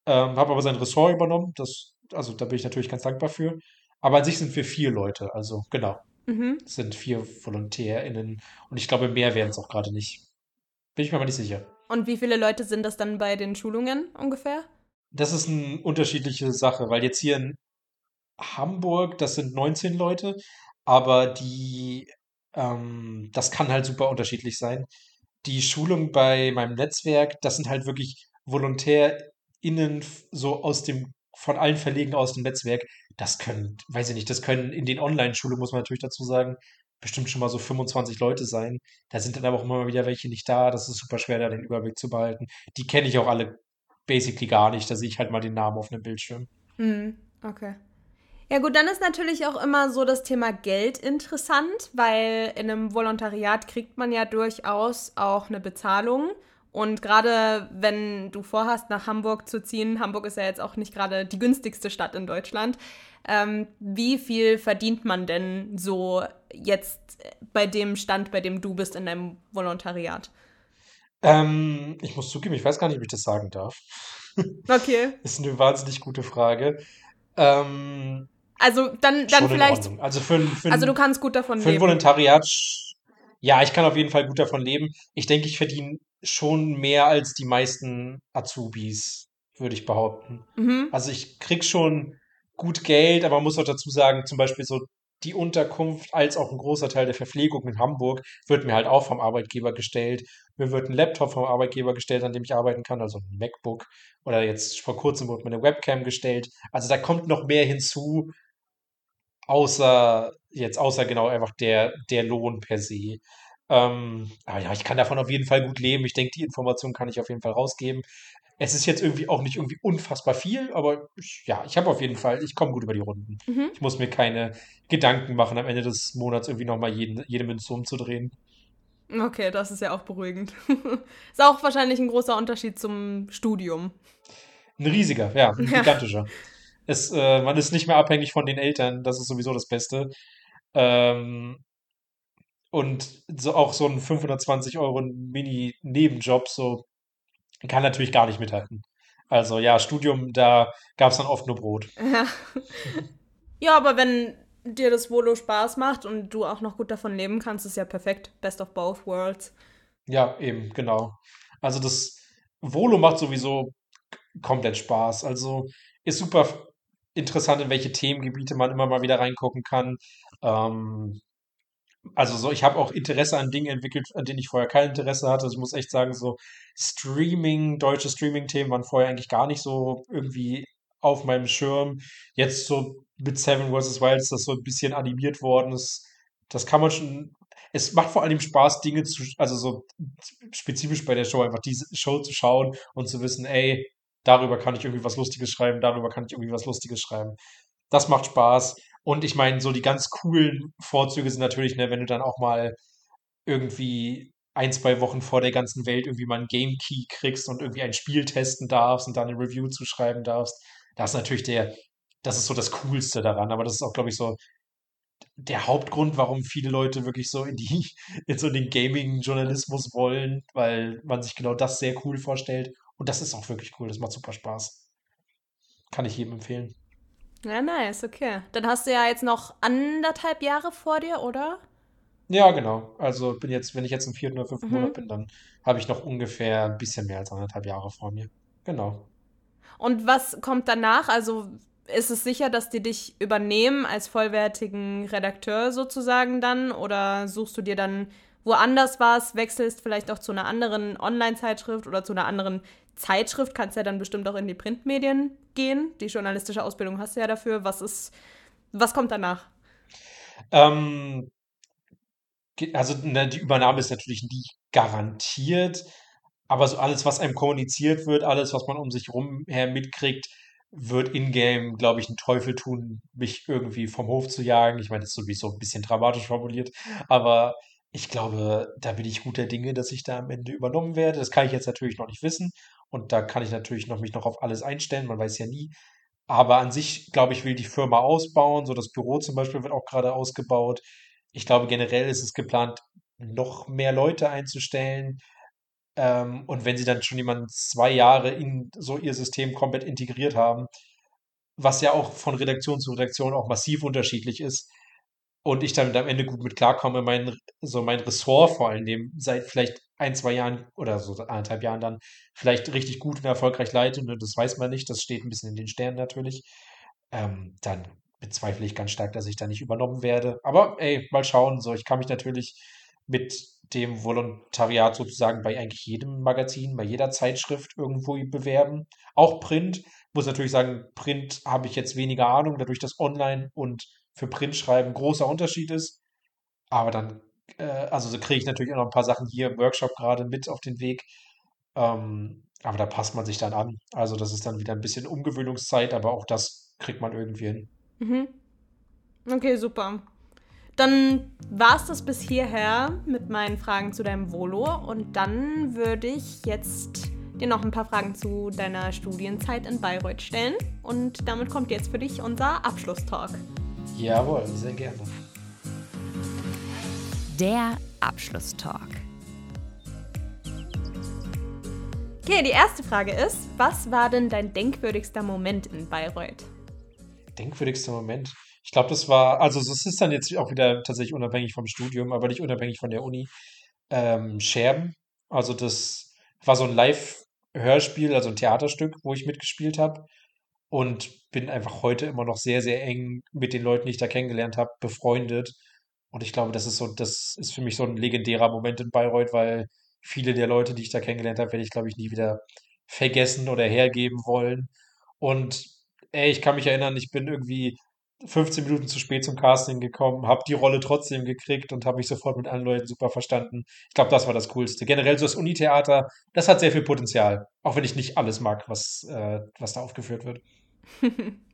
Ähm, habe aber sein Ressort übernommen. Das, also da bin ich natürlich ganz dankbar für. Aber an sich sind wir vier Leute, also genau. Mhm. Es sind vier VolontärInnen und ich glaube, mehr werden es auch gerade nicht. Bin ich mir aber nicht sicher. Und wie viele Leute sind das dann bei den Schulungen ungefähr? Das ist eine unterschiedliche Sache, weil jetzt hier in Hamburg, das sind 19 Leute, aber die, ähm, das kann halt super unterschiedlich sein. Die Schulung bei meinem Netzwerk, das sind halt wirklich VolontärInnen so aus dem von allen Verlegen aus dem Netzwerk, das können, weiß ich nicht, das können in den Online-Schulen, muss man natürlich dazu sagen, bestimmt schon mal so 25 Leute sein. Da sind dann aber auch immer wieder welche nicht da. Das ist super schwer, da den Überblick zu behalten. Die kenne ich auch alle basically gar nicht. Da sehe ich halt mal den Namen auf einem Bildschirm. Mhm, okay. Ja gut, dann ist natürlich auch immer so das Thema Geld interessant, weil in einem Volontariat kriegt man ja durchaus auch eine Bezahlung. Und gerade wenn du vorhast, nach Hamburg zu ziehen, Hamburg ist ja jetzt auch nicht gerade die günstigste Stadt in Deutschland, ähm, wie viel verdient man denn so jetzt bei dem Stand, bei dem du bist in deinem Volontariat? Ähm, ich muss zugeben, ich weiß gar nicht, ob ich das sagen darf. Okay. ist eine wahnsinnig gute Frage. Ähm, also dann, dann vielleicht. Also, für, für also du kannst gut davon für leben. Für ein Volontariat, ja, ich kann auf jeden Fall gut davon leben. Ich denke, ich verdiene schon mehr als die meisten Azubis, würde ich behaupten. Mhm. Also ich krieg schon gut Geld, aber man muss auch dazu sagen, zum Beispiel so die Unterkunft als auch ein großer Teil der Verpflegung in Hamburg wird mir halt auch vom Arbeitgeber gestellt. Mir wird ein Laptop vom Arbeitgeber gestellt, an dem ich arbeiten kann, also ein MacBook. Oder jetzt vor kurzem wurde mir eine Webcam gestellt. Also da kommt noch mehr hinzu, außer jetzt, außer genau einfach der, der Lohn per se. Ähm, aber ja, ich kann davon auf jeden Fall gut leben. Ich denke, die Information kann ich auf jeden Fall rausgeben. Es ist jetzt irgendwie auch nicht irgendwie unfassbar viel, aber ich, ja, ich habe auf jeden Fall, ich komme gut über die Runden. Mhm. Ich muss mir keine Gedanken machen, am Ende des Monats irgendwie nochmal jede Münze umzudrehen. Okay, das ist ja auch beruhigend. ist auch wahrscheinlich ein großer Unterschied zum Studium. Ein riesiger, ja, ein ja. gigantischer. Es, äh, man ist nicht mehr abhängig von den Eltern, das ist sowieso das Beste. Ähm, und so auch so ein 520 Euro Mini-Nebenjob, so kann natürlich gar nicht mithalten. Also ja, Studium, da gab es dann oft nur Brot. Ja. ja, aber wenn dir das Volo Spaß macht und du auch noch gut davon leben kannst, ist ja perfekt. Best of both worlds. Ja, eben, genau. Also das Volo macht sowieso komplett Spaß. Also ist super interessant, in welche Themengebiete man immer mal wieder reingucken kann. Ähm, also so, ich habe auch Interesse an Dingen entwickelt, an denen ich vorher kein Interesse hatte. Also ich muss echt sagen, so Streaming, deutsche Streaming-Themen waren vorher eigentlich gar nicht so irgendwie auf meinem Schirm. Jetzt so mit Seven vs. Wild ist das so ein bisschen animiert worden. Das, das kann man schon. Es macht vor allem Spaß, Dinge zu, also so spezifisch bei der Show, einfach diese Show zu schauen und zu wissen, ey, darüber kann ich irgendwie was Lustiges schreiben, darüber kann ich irgendwie was Lustiges schreiben. Das macht Spaß. Und ich meine, so die ganz coolen Vorzüge sind natürlich, ne, wenn du dann auch mal irgendwie ein, zwei Wochen vor der ganzen Welt irgendwie mal einen Game Key kriegst und irgendwie ein Spiel testen darfst und dann eine Review zuschreiben darfst. Das ist natürlich der, das ist so das Coolste daran. Aber das ist auch, glaube ich, so der Hauptgrund, warum viele Leute wirklich so in die, in so den Gaming-Journalismus wollen, weil man sich genau das sehr cool vorstellt. Und das ist auch wirklich cool. Das macht super Spaß. Kann ich jedem empfehlen. Ja, nice, okay. Dann hast du ja jetzt noch anderthalb Jahre vor dir, oder? Ja, genau. Also bin jetzt, wenn ich jetzt im vierten oder fünften Mhm. Monat bin, dann habe ich noch ungefähr ein bisschen mehr als anderthalb Jahre vor mir. Genau. Und was kommt danach? Also ist es sicher, dass die dich übernehmen als vollwertigen Redakteur sozusagen dann? Oder suchst du dir dann woanders was, wechselst vielleicht auch zu einer anderen Online-Zeitschrift oder zu einer anderen Zeitschrift? Kannst ja dann bestimmt auch in die Printmedien gehen. Die journalistische Ausbildung hast du ja dafür. Was ist, was kommt danach? Ähm, also ne, die Übernahme ist natürlich nie garantiert, aber so alles, was einem kommuniziert wird, alles, was man um sich rum her mitkriegt, wird in-game, glaube ich, einen Teufel tun, mich irgendwie vom Hof zu jagen. Ich meine, das ist sowieso ein bisschen dramatisch formuliert, aber ich glaube, da bin ich guter Dinge, dass ich da am Ende übernommen werde. Das kann ich jetzt natürlich noch nicht wissen und da kann ich natürlich noch mich noch auf alles einstellen. Man weiß ja nie. Aber an sich, glaube ich, will die Firma ausbauen. So das Büro zum Beispiel wird auch gerade ausgebaut. Ich glaube, generell ist es geplant, noch mehr Leute einzustellen. Ähm, und wenn sie dann schon jemanden zwei Jahre in so ihr System komplett integriert haben, was ja auch von Redaktion zu Redaktion auch massiv unterschiedlich ist, und ich damit am Ende gut mit klarkomme, mein, so mein Ressort vor allem dem seit vielleicht ein, zwei Jahren oder so anderthalb Jahren dann vielleicht richtig gut und erfolgreich leite, und das weiß man nicht, das steht ein bisschen in den Sternen natürlich, ähm, dann bezweifle ich ganz stark, dass ich da nicht übernommen werde. Aber ey, mal schauen. So, ich kann mich natürlich mit dem Volontariat sozusagen bei eigentlich jedem Magazin, bei jeder Zeitschrift irgendwo bewerben. Auch Print. Muss natürlich sagen, Print habe ich jetzt weniger Ahnung, dadurch, dass Online und für Print schreiben großer Unterschied ist. Aber dann, äh, also so kriege ich natürlich auch noch ein paar Sachen hier im Workshop gerade mit auf den Weg. Ähm, aber da passt man sich dann an. Also das ist dann wieder ein bisschen Umgewöhnungszeit, aber auch das kriegt man irgendwie hin. Mhm. Okay, super. Dann war es das bis hierher mit meinen Fragen zu deinem Volo und dann würde ich jetzt dir noch ein paar Fragen zu deiner Studienzeit in Bayreuth stellen und damit kommt jetzt für dich unser Abschlusstalk. Jawohl, sehr gerne. Der Abschlusstalk. Okay, die erste Frage ist, was war denn dein denkwürdigster Moment in Bayreuth? Denkwürdigster Moment. Ich glaube, das war, also es ist dann jetzt auch wieder tatsächlich unabhängig vom Studium, aber nicht unabhängig von der Uni. Ähm, Scherben. Also das war so ein Live-Hörspiel, also ein Theaterstück, wo ich mitgespielt habe. Und bin einfach heute immer noch sehr, sehr eng mit den Leuten, die ich da kennengelernt habe, befreundet. Und ich glaube, das ist so, das ist für mich so ein legendärer Moment in Bayreuth, weil viele der Leute, die ich da kennengelernt habe, werde ich, glaube ich, nie wieder vergessen oder hergeben wollen. Und ey, ich kann mich erinnern, ich bin irgendwie 15 Minuten zu spät zum Casting gekommen, habe die Rolle trotzdem gekriegt und habe mich sofort mit allen Leuten super verstanden. Ich glaube, das war das Coolste. Generell so das Unitheater, das hat sehr viel Potenzial, auch wenn ich nicht alles mag, was, äh, was da aufgeführt wird.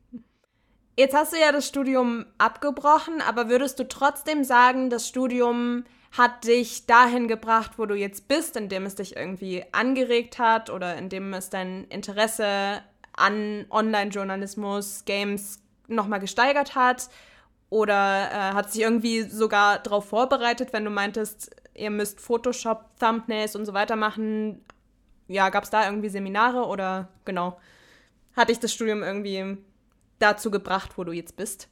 Jetzt hast du ja das Studium abgebrochen, aber würdest du trotzdem sagen, das Studium hat dich dahin gebracht, wo du jetzt bist, indem es dich irgendwie angeregt hat oder indem es dein Interesse an Online-Journalismus, Games nochmal gesteigert hat? Oder äh, hat sich irgendwie sogar darauf vorbereitet, wenn du meintest, ihr müsst Photoshop, Thumbnails und so weiter machen? Ja, gab es da irgendwie Seminare oder genau? Hat dich das Studium irgendwie dazu gebracht, wo du jetzt bist?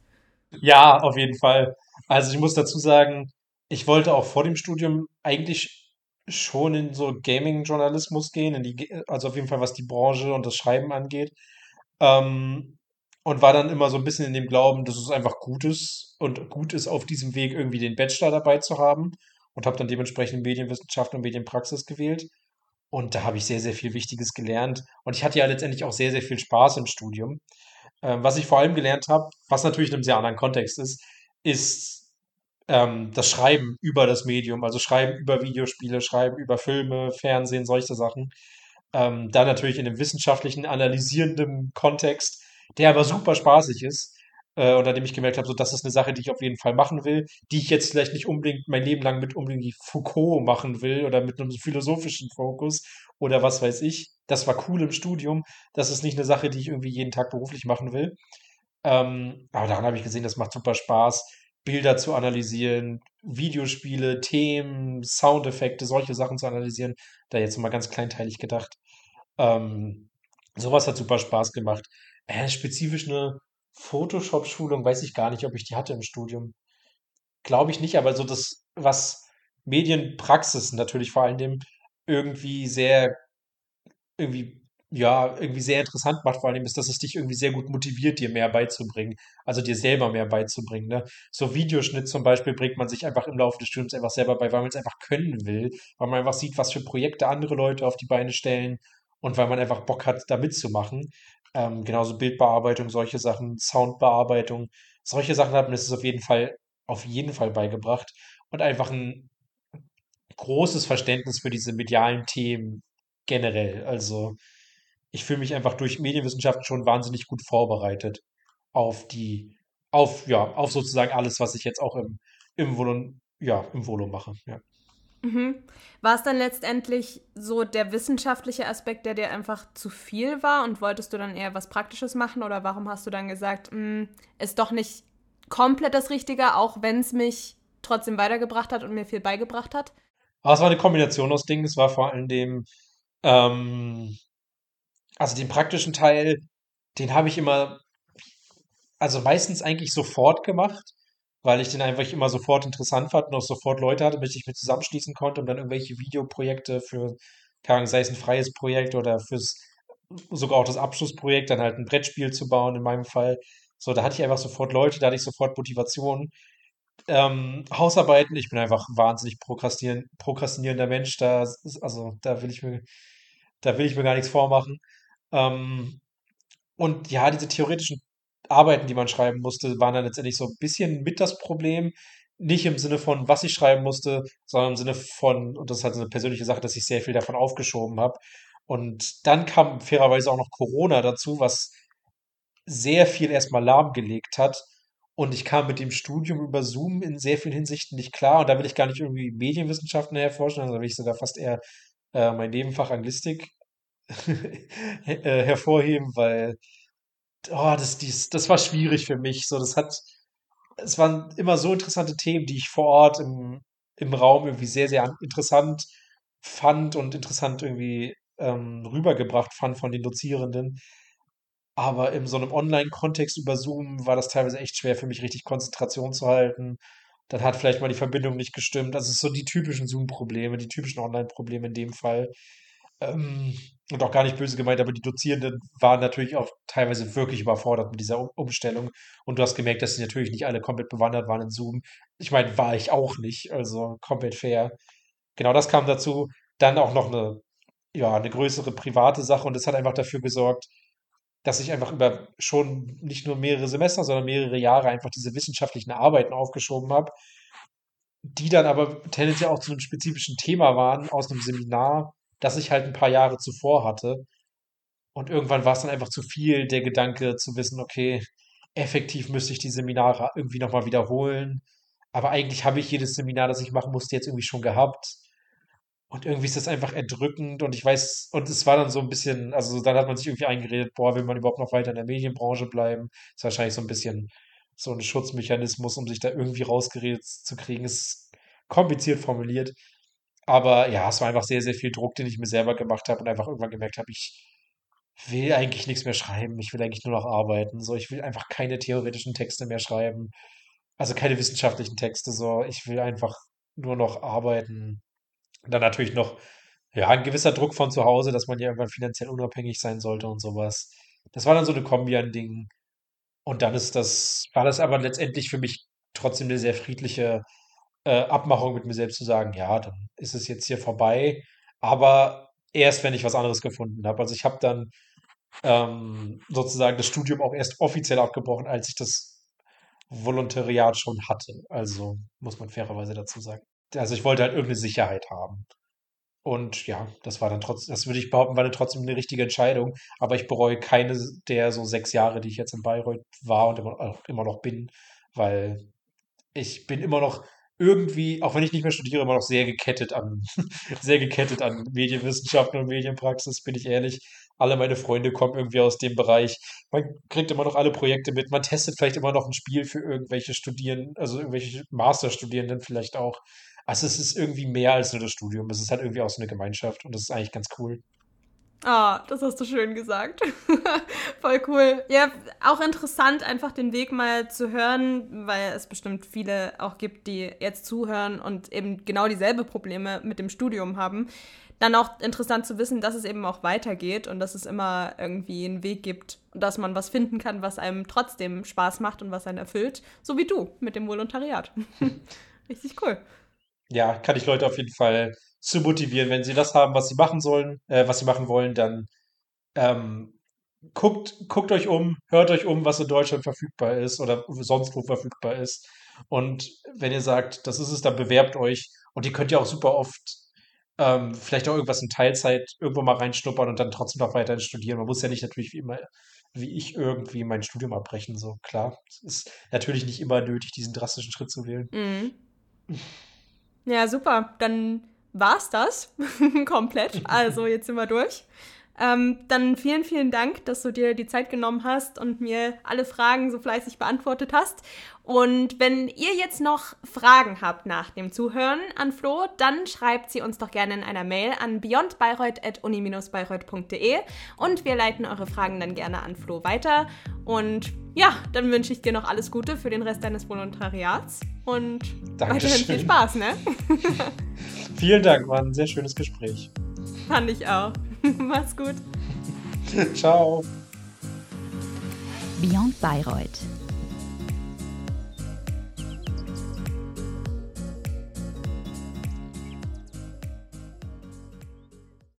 Ja, auf jeden Fall. Also ich muss dazu sagen, ich wollte auch vor dem Studium eigentlich schon in so Gaming-Journalismus gehen, in die, also auf jeden Fall was die Branche und das Schreiben angeht. Ähm, und war dann immer so ein bisschen in dem Glauben, dass es einfach gut ist und gut ist, auf diesem Weg irgendwie den Bachelor dabei zu haben. Und habe dann dementsprechend Medienwissenschaft und Medienpraxis gewählt. Und da habe ich sehr, sehr viel Wichtiges gelernt. Und ich hatte ja letztendlich auch sehr, sehr viel Spaß im Studium. Ähm, was ich vor allem gelernt habe, was natürlich in einem sehr anderen Kontext ist, ist ähm, das Schreiben über das Medium, also Schreiben über Videospiele, Schreiben über Filme, Fernsehen, solche Sachen. Ähm, dann natürlich in einem wissenschaftlichen, analysierenden Kontext, der aber super spaßig ist. Äh, und an dem ich gemerkt habe, so das ist eine Sache, die ich auf jeden Fall machen will, die ich jetzt vielleicht nicht unbedingt mein Leben lang mit unbedingt Foucault machen will oder mit einem philosophischen Fokus oder was weiß ich. Das war cool im Studium. Das ist nicht eine Sache, die ich irgendwie jeden Tag beruflich machen will. Ähm, aber daran habe ich gesehen, das macht super Spaß, Bilder zu analysieren, Videospiele, Themen, Soundeffekte, solche Sachen zu analysieren. Da jetzt mal ganz kleinteilig gedacht. Ähm, sowas hat super Spaß gemacht. Äh, spezifisch eine Photoshop-Schulung, weiß ich gar nicht, ob ich die hatte im Studium. Glaube ich nicht, aber so das, was Medienpraxis natürlich vor allem irgendwie sehr, irgendwie, ja, irgendwie sehr interessant macht, vor allem ist, dass es dich irgendwie sehr gut motiviert, dir mehr beizubringen. Also dir selber mehr beizubringen. Ne? So Videoschnitt zum Beispiel bringt man sich einfach im Laufe des Studiums einfach selber bei, weil man es einfach können will, weil man einfach sieht, was für Projekte andere Leute auf die Beine stellen und weil man einfach Bock hat, da mitzumachen. Ähm, genauso Bildbearbeitung, solche Sachen, Soundbearbeitung, solche Sachen hat mir das auf jeden Fall, auf jeden Fall beigebracht und einfach ein großes Verständnis für diese medialen Themen generell. Also ich fühle mich einfach durch Medienwissenschaften schon wahnsinnig gut vorbereitet auf die, auf, ja, auf sozusagen alles, was ich jetzt auch im, im Volo, ja, im Volo mache. Ja. Mhm. War es dann letztendlich so der wissenschaftliche Aspekt, der dir einfach zu viel war und wolltest du dann eher was Praktisches machen oder warum hast du dann gesagt, hm, ist doch nicht komplett das Richtige, auch wenn es mich trotzdem weitergebracht hat und mir viel beigebracht hat? Aber es war eine Kombination aus Dingen. Es war vor allem dem, ähm, also den praktischen Teil, den habe ich immer, also meistens eigentlich sofort gemacht weil ich den einfach immer sofort interessant fand und auch sofort Leute hatte, mit denen ich mich zusammenschließen konnte, um dann irgendwelche Videoprojekte für, Ahnung, sei es ein freies Projekt oder fürs, sogar auch das Abschlussprojekt, dann halt ein Brettspiel zu bauen, in meinem Fall. So, da hatte ich einfach sofort Leute, da hatte ich sofort Motivation. Ähm, Hausarbeiten, ich bin einfach wahnsinnig prokrastinieren, prokrastinierender Mensch, da, also, da will ich mir, da will ich mir gar nichts vormachen. Ähm, und ja, diese theoretischen Arbeiten, die man schreiben musste, waren dann letztendlich so ein bisschen mit das Problem. Nicht im Sinne von, was ich schreiben musste, sondern im Sinne von, und das ist halt so eine persönliche Sache, dass ich sehr viel davon aufgeschoben habe. Und dann kam fairerweise auch noch Corona dazu, was sehr viel erstmal lahmgelegt hat. Und ich kam mit dem Studium über Zoom in sehr vielen Hinsichten nicht klar. Und da will ich gar nicht irgendwie Medienwissenschaften herforschen, also will ich sogar fast eher äh, mein Nebenfach Anglistik äh, hervorheben, weil oh, das, dies, das war schwierig für mich. So, das hat, es waren immer so interessante Themen, die ich vor Ort im, im Raum irgendwie sehr, sehr interessant fand und interessant irgendwie ähm, rübergebracht fand von den Dozierenden. Aber in so einem Online-Kontext über Zoom war das teilweise echt schwer für mich, richtig Konzentration zu halten. Dann hat vielleicht mal die Verbindung nicht gestimmt. Das ist so die typischen Zoom-Probleme, die typischen Online-Probleme in dem Fall. Ähm, und auch gar nicht böse gemeint, aber die Dozierenden waren natürlich auch teilweise wirklich überfordert mit dieser Umstellung. Und du hast gemerkt, dass sie natürlich nicht alle komplett bewandert waren in Zoom. Ich meine, war ich auch nicht, also komplett fair. Genau das kam dazu. Dann auch noch eine, ja, eine größere private Sache und das hat einfach dafür gesorgt, dass ich einfach über schon nicht nur mehrere Semester, sondern mehrere Jahre einfach diese wissenschaftlichen Arbeiten aufgeschoben habe, die dann aber tendenziell auch zu einem spezifischen Thema waren aus einem Seminar, das ich halt ein paar Jahre zuvor hatte. Und irgendwann war es dann einfach zu viel, der Gedanke zu wissen, okay, effektiv müsste ich die Seminare irgendwie nochmal wiederholen. Aber eigentlich habe ich jedes Seminar, das ich machen musste, jetzt irgendwie schon gehabt. Und irgendwie ist das einfach erdrückend und ich weiß, und es war dann so ein bisschen, also dann hat man sich irgendwie eingeredet, boah, will man überhaupt noch weiter in der Medienbranche bleiben? Ist wahrscheinlich so ein bisschen so ein Schutzmechanismus, um sich da irgendwie rausgeredet zu kriegen. Ist kompliziert formuliert. Aber ja, es war einfach sehr, sehr viel Druck, den ich mir selber gemacht habe und einfach irgendwann gemerkt habe, ich will eigentlich nichts mehr schreiben. Ich will eigentlich nur noch arbeiten. So, ich will einfach keine theoretischen Texte mehr schreiben. Also keine wissenschaftlichen Texte. So, ich will einfach nur noch arbeiten. Und dann natürlich noch, ja, ein gewisser Druck von zu Hause, dass man ja irgendwann finanziell unabhängig sein sollte und sowas. Das war dann so eine Kombi an Dingen. Und dann ist das, war das aber letztendlich für mich trotzdem eine sehr friedliche äh, Abmachung mit mir selbst zu sagen, ja, dann ist es jetzt hier vorbei. Aber erst, wenn ich was anderes gefunden habe. Also ich habe dann ähm, sozusagen das Studium auch erst offiziell abgebrochen, als ich das Volontariat schon hatte. Also muss man fairerweise dazu sagen. Also ich wollte halt irgendeine Sicherheit haben. Und ja, das war dann trotzdem, das würde ich behaupten, war dann trotzdem eine richtige Entscheidung. Aber ich bereue keine der so sechs Jahre, die ich jetzt in Bayreuth war und immer, immer noch bin, weil ich bin immer noch irgendwie, auch wenn ich nicht mehr studiere, immer noch sehr gekettet an, sehr gekettet an Medienwissenschaften und Medienpraxis, bin ich ehrlich. Alle meine Freunde kommen irgendwie aus dem Bereich. Man kriegt immer noch alle Projekte mit. Man testet vielleicht immer noch ein Spiel für irgendwelche Studierenden, also irgendwelche Masterstudierenden vielleicht auch. Also es ist irgendwie mehr als nur das Studium. Es ist halt irgendwie auch so eine Gemeinschaft und das ist eigentlich ganz cool. Ah, das hast du schön gesagt. Voll cool. Ja, auch interessant, einfach den Weg mal zu hören, weil es bestimmt viele auch gibt, die jetzt zuhören und eben genau dieselbe Probleme mit dem Studium haben. Dann auch interessant zu wissen, dass es eben auch weitergeht und dass es immer irgendwie einen Weg gibt dass man was finden kann, was einem trotzdem Spaß macht und was einen erfüllt. So wie du mit dem Volontariat. Richtig cool. Ja, kann ich Leute auf jeden Fall zu motivieren. Wenn sie das haben, was sie machen sollen, äh, was sie machen wollen, dann ähm, guckt, guckt euch um, hört euch um, was in Deutschland verfügbar ist oder sonst wo verfügbar ist. Und wenn ihr sagt, das ist es, dann bewerbt euch. Und ihr könnt ja auch super oft ähm, vielleicht auch irgendwas in Teilzeit irgendwo mal reinschnuppern und dann trotzdem noch weiterhin studieren. Man muss ja nicht natürlich wie immer, wie ich irgendwie mein Studium abbrechen. So klar, es ist natürlich nicht immer nötig, diesen drastischen Schritt zu wählen. Mhm. Ja, super. Dann war's das komplett. Also jetzt sind wir durch. Ähm, dann vielen, vielen Dank, dass du dir die Zeit genommen hast und mir alle Fragen so fleißig beantwortet hast. Und wenn ihr jetzt noch Fragen habt nach dem Zuhören an Flo, dann schreibt sie uns doch gerne in einer Mail an beyondbayreuth.uni-bayreuth.de und wir leiten eure Fragen dann gerne an Flo weiter. Und ja, dann wünsche ich dir noch alles Gute für den Rest deines Volontariats und Dankeschön. weiterhin viel Spaß, ne? Vielen Dank, war ein sehr schönes Gespräch. Fand ich auch. Mach's gut. Ciao. Beyond Bayreuth